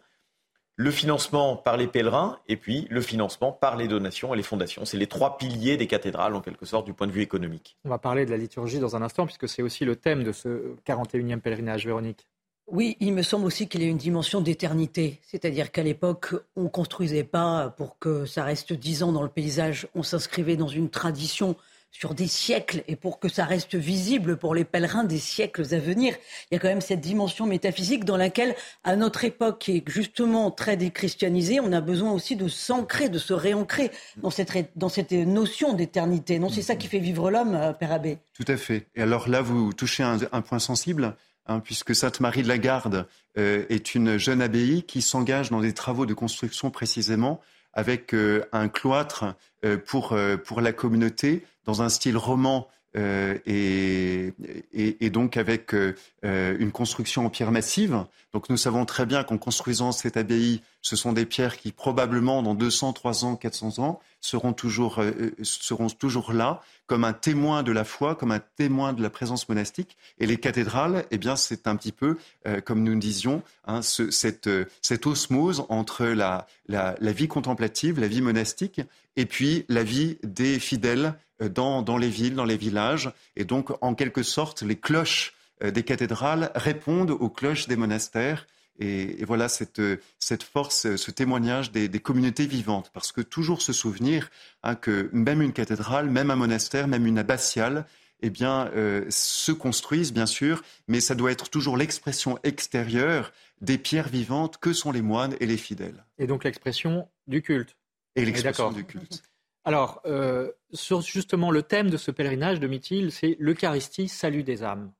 le financement par les pèlerins et puis le financement par les donations et les fondations. C'est les trois piliers des cathédrales en quelque sorte du point de vue économique. On va parler de la liturgie dans un instant puisque c'est aussi le thème de ce 41e pèlerinage, Véronique. Oui, il me semble aussi qu'il y a une dimension d'éternité. C'est-à-dire qu'à l'époque, on ne construisait pas pour que ça reste dix ans dans le paysage. On s'inscrivait dans une tradition sur des siècles et pour que ça reste visible pour les pèlerins des siècles à venir. Il y a quand même cette dimension métaphysique dans laquelle, à notre époque, qui est justement très déchristianisée, on a besoin aussi de s'ancrer, de se réancrer dans cette, dans cette notion d'éternité. Non, c'est ça qui fait vivre l'homme, euh, Père Abbé. Tout à fait. Et alors là, vous touchez un, un point sensible Hein, puisque Sainte-Marie de la Garde euh, est une jeune abbaye qui s'engage dans des travaux de construction précisément avec euh, un cloître euh, pour, pour la communauté dans un style roman euh, et, et, donc avec euh, une construction en pierre massive. Donc nous savons très bien qu'en construisant cette abbaye, ce sont des pierres qui probablement dans 200, 300, 400 ans seront toujours, seront toujours là comme un témoin de la foi, comme un témoin de la présence monastique. Et les cathédrales, eh bien, c'est un petit peu, comme nous disions, hein, ce, cette, cette, osmose entre la, la, la vie contemplative, la vie monastique, et puis la vie des fidèles euh, dans, les villes, dans les villages. Et donc, en quelque sorte, les cloches euh, des cathédrales répondent aux cloches des monastères. Et, voilà cette, cette, force, ce témoignage des, communautés vivantes. Parce que toujours se souvenir hein, que même une cathédrale, même un monastère, même une abbatiale, eh bien, euh, se construisent, bien sûr, mais ça doit être toujours l'expression extérieure des pierres vivantes que sont les moines et les fidèles. Et donc l'expression du culte. Et l'expression du culte. Alors, euh, sur justement le thème de ce pèlerinage de Mithil, c'est l'Eucharistie, salut des âmes.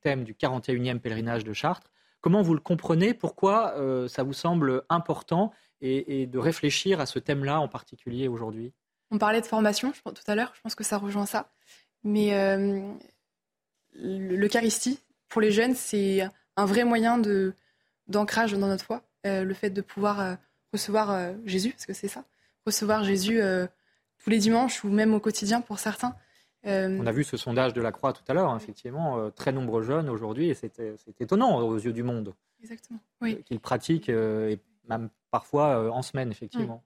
Thème du 41e pèlerinage de Chartres. Comment vous le comprenez? Pourquoi euh, ça vous semble important et, de réfléchir à ce thème-là en particulier aujourd'hui? On parlait de formation tout à l'heure, je pense que ça rejoint ça. Mais euh, l'Eucharistie, pour les jeunes, c'est un vrai moyen d'ancrage dans notre foi. le fait de pouvoir recevoir Jésus, parce que c'est ça recevoir Jésus euh, tous les dimanches ou même au quotidien pour certains. Euh, On a vu ce sondage de la Croix tout à l'heure, hein, effectivement, euh, très nombreux jeunes aujourd'hui, et c'est étonnant aux yeux du monde. Exactement, oui. Qu'ils pratiquent, et même parfois en semaine, effectivement.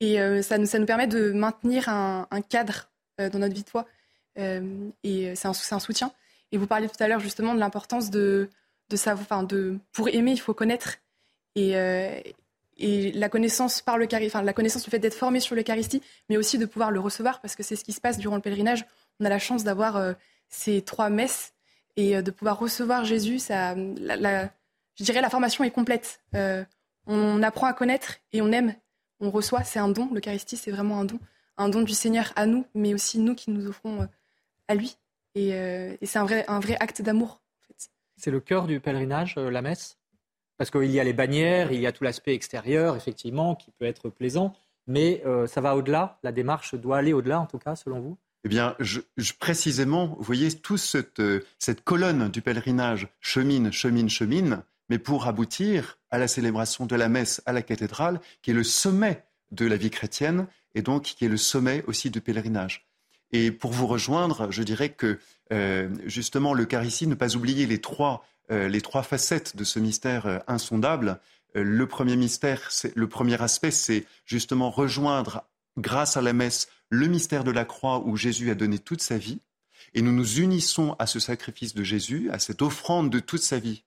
Et ça, nous, ça nous permet de maintenir un, cadre dans notre vie de foi, et c'est un, un, soutien. Et vous parliez tout à l'heure justement de l'importance de, de savoir, enfin, de, pour aimer, il faut connaître. Et, et la connaissance par le enfin, la connaissance du fait d'être formé sur l'Eucharistie, mais aussi de pouvoir le recevoir, parce que c'est ce qui se passe durant le pèlerinage. On a la chance d'avoir euh, ces trois messes et euh, de pouvoir recevoir Jésus. Je dirais la formation est complète. Euh, on apprend à connaître et on aime, on reçoit. C'est un don. L'Eucharistie, c'est vraiment un don, un don du Seigneur à nous, mais aussi nous qui nous offrons à lui. Et, c'est un vrai, un vrai acte d'amour. C'est le cœur du pèlerinage, la messe? Parce qu'il y a les bannières, il y a tout l'aspect extérieur, effectivement, qui peut être plaisant, mais euh, ça va au-delà, la démarche doit aller au-delà, en tout cas, selon vous? Eh bien, précisément, vous voyez, toute cette, euh, cette colonne du pèlerinage chemine, chemine, chemine, mais pour aboutir à la célébration de la messe à la cathédrale, qui est le sommet de la vie chrétienne, et donc qui est le sommet aussi du pèlerinage. Et pour vous rejoindre, je dirais que euh, justement l'Eucharistie, ne pas oublier les trois les trois facettes de ce mystère euh, insondable. Euh, le premier mystère, le premier aspect, c'est justement rejoindre, grâce à la messe, le mystère de la croix où Jésus a donné toute sa vie. Et nous nous unissons à ce sacrifice de Jésus, à cette offrande de toute sa vie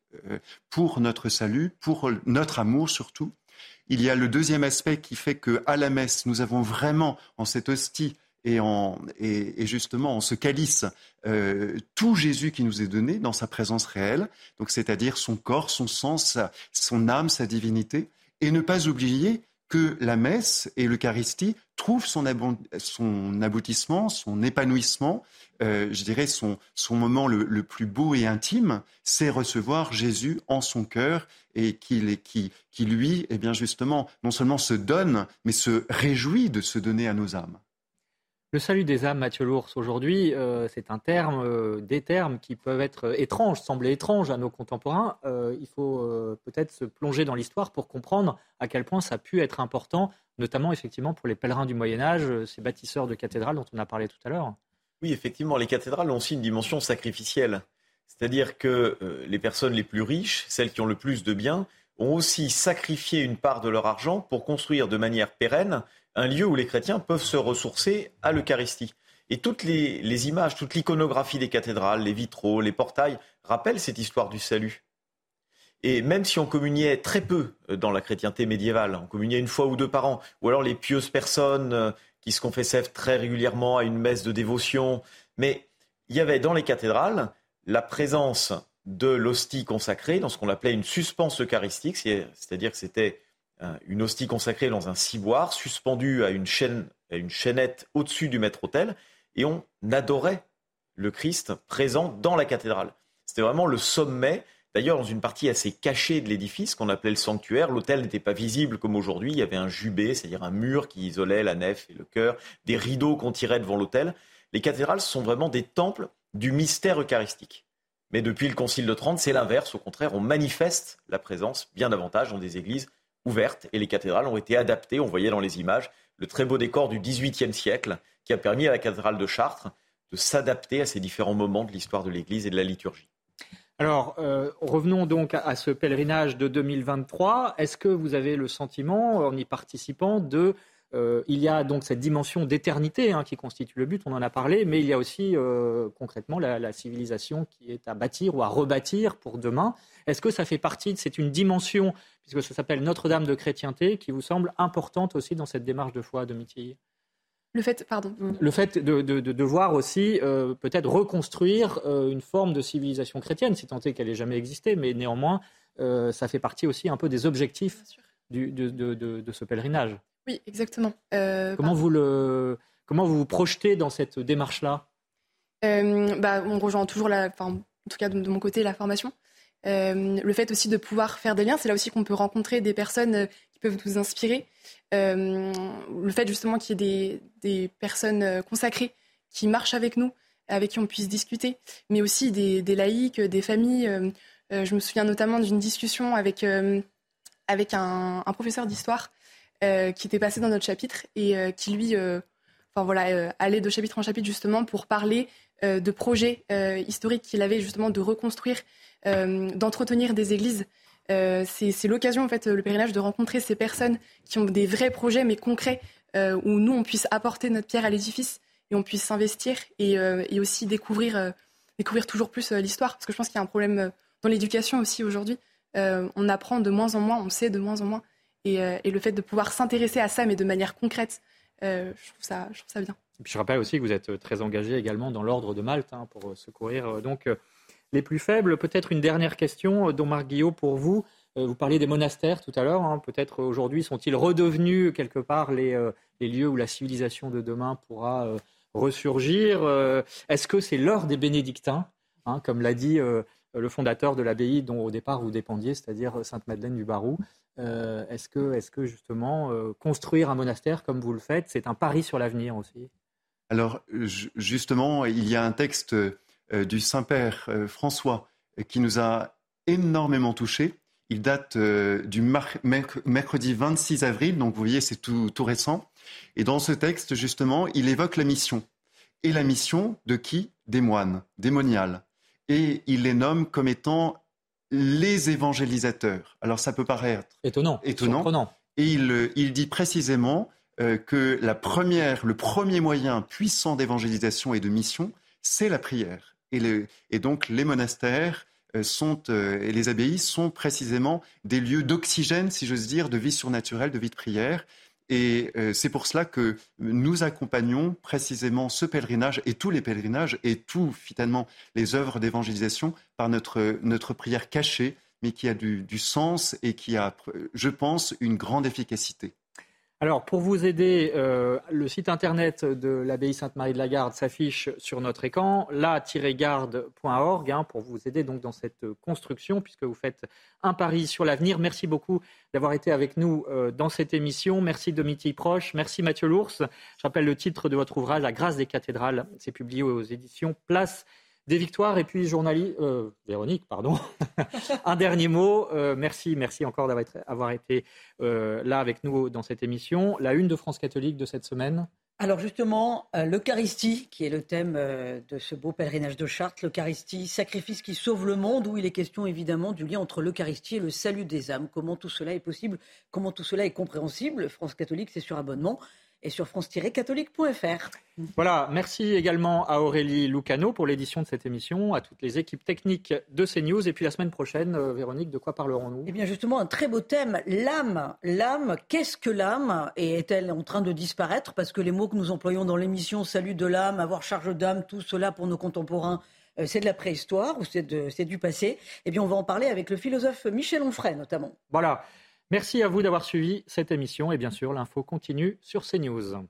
pour notre salut, pour notre amour surtout. Il y a le deuxième aspect qui fait que à la messe, nous avons vraiment en cette hostie et, en, et, justement en ce calice euh, tout Jésus qui nous est donné dans sa présence réelle, donc c'est-à-dire son corps, son sang, son âme, sa divinité, et ne pas oublier que la messe et l'Eucharistie trouvent son, son, aboutissement, son épanouissement, euh, je dirais son, son moment le, le, plus beau et intime, c'est recevoir Jésus en son cœur et qui, qui, qui lui, eh bien justement, non seulement se donne, mais se réjouit de se donner à nos âmes. Le salut des âmes, Mathieu Lours, aujourd'hui, euh, c'est un terme, euh, des termes qui peuvent être étranges, sembler étranges à nos contemporains. Euh, il faut peut-être se plonger dans l'histoire pour comprendre à quel point ça a pu être important, notamment effectivement pour les pèlerins du Moyen Âge, ces bâtisseurs de cathédrales dont on a parlé tout à l'heure. Oui, effectivement, les cathédrales ont aussi une dimension sacrificielle. C'est-à-dire que les personnes les plus riches, celles qui ont le plus de biens, ont aussi sacrifié une part de leur argent pour construire de manière pérenne un lieu où les chrétiens peuvent se ressourcer à l'Eucharistie. Et toutes les, images, toute l'iconographie des cathédrales, les vitraux, les portails, rappellent cette histoire du salut. Et même si on communiait très peu euh, dans la chrétienté médiévale, on communiait une fois ou deux par an, ou alors les pieuses personnes euh, qui se confessaient très régulièrement à une messe de dévotion, mais il y avait dans les cathédrales la présence de l'hostie consacrée dans ce qu'on appelait une suspense eucharistique, c'est-à-dire que c'était une hostie consacrée dans un ciboire, suspendue à une, chaîne, à une chaînette au-dessus du maître-autel, et on adorait le Christ présent dans la cathédrale. C'était vraiment le sommet. D'ailleurs, dans une partie assez cachée de l'édifice qu'on appelait le sanctuaire, l'autel n'était pas visible comme aujourd'hui. Il y avait un jubé, c'est-à-dire un mur qui isolait la nef et le chœur, des rideaux qu'on tirait devant l'autel. Les cathédrales sont vraiment des temples du mystère eucharistique. Mais depuis le Concile de Trente, c'est l'inverse. Au contraire, on manifeste la présence bien davantage dans des églises ouvertes. Et les cathédrales ont été adaptées, on voyait dans les images, le très beau décor du XVIIIe siècle qui a permis à la cathédrale de Chartres de s'adapter à ces différents moments de l'histoire de l'Église et de la liturgie. Alors, euh, revenons donc à, ce pèlerinage de 2023. Est-ce que vous avez le sentiment, en y participant, de euh, il y a donc cette dimension d'éternité hein, qui constitue le but, on en a parlé, mais il y a aussi euh, concrètement la, civilisation qui est à bâtir ou à rebâtir pour demain. Est-ce que ça fait partie, c'est une dimension, puisque ça s'appelle Notre-Dame de chrétienté, qui vous semble importante aussi dans cette démarche de foi de Mithilly le fait, pardon. Le fait de, devoir aussi euh, peut-être reconstruire une forme de civilisation chrétienne, si tant est qu'elle ait jamais existé, mais néanmoins, ça fait partie aussi un peu des objectifs de, ce pèlerinage. Oui, exactement. Euh, comment, vous le, comment vous vous projetez dans cette démarche-là? Euh, bah, On rejoint toujours, la, en tout cas de, mon côté, la formation. Euh, le fait aussi de pouvoir faire des liens, c'est là aussi qu'on peut rencontrer des personnes qui peuvent nous inspirer. le fait justement qu'il y ait des, des, personnes consacrées qui marchent avec nous, avec qui on puisse discuter, mais aussi des, des laïcs, des familles. je me souviens notamment d'une discussion avec, avec un, un professeur d'histoire euh, qui était passé dans notre chapitre et euh, qui lui, euh, enfin voilà, allait de chapitre en chapitre justement pour parler de projets historiques qu'il avait justement de reconstruire, d'entretenir des églises. c'est l'occasion en fait le pèlerinage de rencontrer ces personnes qui ont des vrais projets mais concrets où nous on puisse apporter notre pierre à l'édifice et on puisse s'investir et, et, aussi découvrir découvrir toujours plus l'histoire. Parce que je pense qu'il y a un problème dans l'éducation aussi aujourd'hui. On apprend de moins en moins on sait de moins en moins euh, et, le fait de pouvoir s'intéresser à ça, mais de manière concrète, euh, je, trouve ça, bien. Et puis je rappelle aussi que vous êtes euh, très engagé également dans l'ordre de Malte hein, pour secourir donc les plus faibles. Peut-être une dernière question, dont Marc Guillot, pour vous. Vous parliez des monastères tout à l'heure. Hein. Peut-être aujourd'hui sont-ils redevenus quelque part les, lieux où la civilisation de demain pourra ressurgir. Est-ce que c'est l'heure des bénédictins, hein, comme l'a dit le fondateur de l'abbaye dont au départ vous dépendiez, c'est-à-dire Sainte-Madeleine du Barou euh, est-ce que, est que, justement euh, construire un monastère comme vous le faites, c'est un pari sur l'avenir aussi? Alors justement, il y a un texte euh, du Saint-Père François qui nous a énormément touchés. Il date du mercredi 26 avril, donc vous voyez, c'est tout, tout récent. Et dans ce texte, justement, il évoque la mission. Et la mission de qui? Des moines, des moniales. Et il les nomme comme étant les évangélisateurs. Alors ça peut paraître étonnant, étonnant. Et il, il, dit précisément euh, que la première, le premier moyen puissant d'évangélisation et de mission, c'est la prière. Et, et, donc les monastères euh, sont, euh, et les abbayes sont précisément des lieux d'oxygène, si j'ose dire, de vie surnaturelle, de vie de prière. Et euh, c'est pour cela que nous accompagnons précisément ce pèlerinage et tous les pèlerinages et tout finalement les œuvres d'évangélisation par notre, notre prière cachée, mais qui a du, du sens et qui a, je pense, une grande efficacité. Alors, pour vous aider, euh, le site internet de l'abbaye Sainte-Marie de la Garde s'affiche sur notre écran, la-garde.org, hein, pour vous aider donc dans cette construction, puisque vous faites un pari sur l'avenir. Merci beaucoup d'avoir été avec nous euh, dans cette émission. Merci Dominique Proche, merci Mathieu Lours. Je rappelle le titre de votre ouvrage, La grâce des cathédrales. C'est publié aux éditions Place des victoires. Et puis, journaliste, euh, Véronique, pardon, <laughs> un dernier mot. Euh, merci, merci encore d'avoir été euh, là avec nous dans cette émission. La une de France catholique de cette semaine alors justement, l'Eucharistie, qui est le thème de ce beau pèlerinage de Chartres, l'Eucharistie, sacrifice qui sauve le monde, où il est question évidemment du lien entre l'Eucharistie et le salut des âmes. Comment tout cela est possible? Comment tout cela est compréhensible? France catholique, c'est sur abonnement et sur france-catholique.fr. Voilà, merci également à Aurélie Lucano pour l'édition de cette émission, à toutes les équipes techniques de CNews. Et puis la semaine prochaine, euh, Véronique, de quoi parlerons-nous? Eh bien justement, un très beau thème, l'âme. L'âme, qu'est-ce que l'âme? Et est-elle en train de disparaître? Parce que les mots que nous employons dans l'émission, salut de l'âme, avoir charge d'âme, tout cela pour nos contemporains, euh, c'est de la préhistoire ou c'est du passé? Eh bien on va en parler avec le philosophe Michel Onfray notamment. Voilà. Merci à vous d'avoir suivi cette émission et bien sûr l'info continue sur CNews.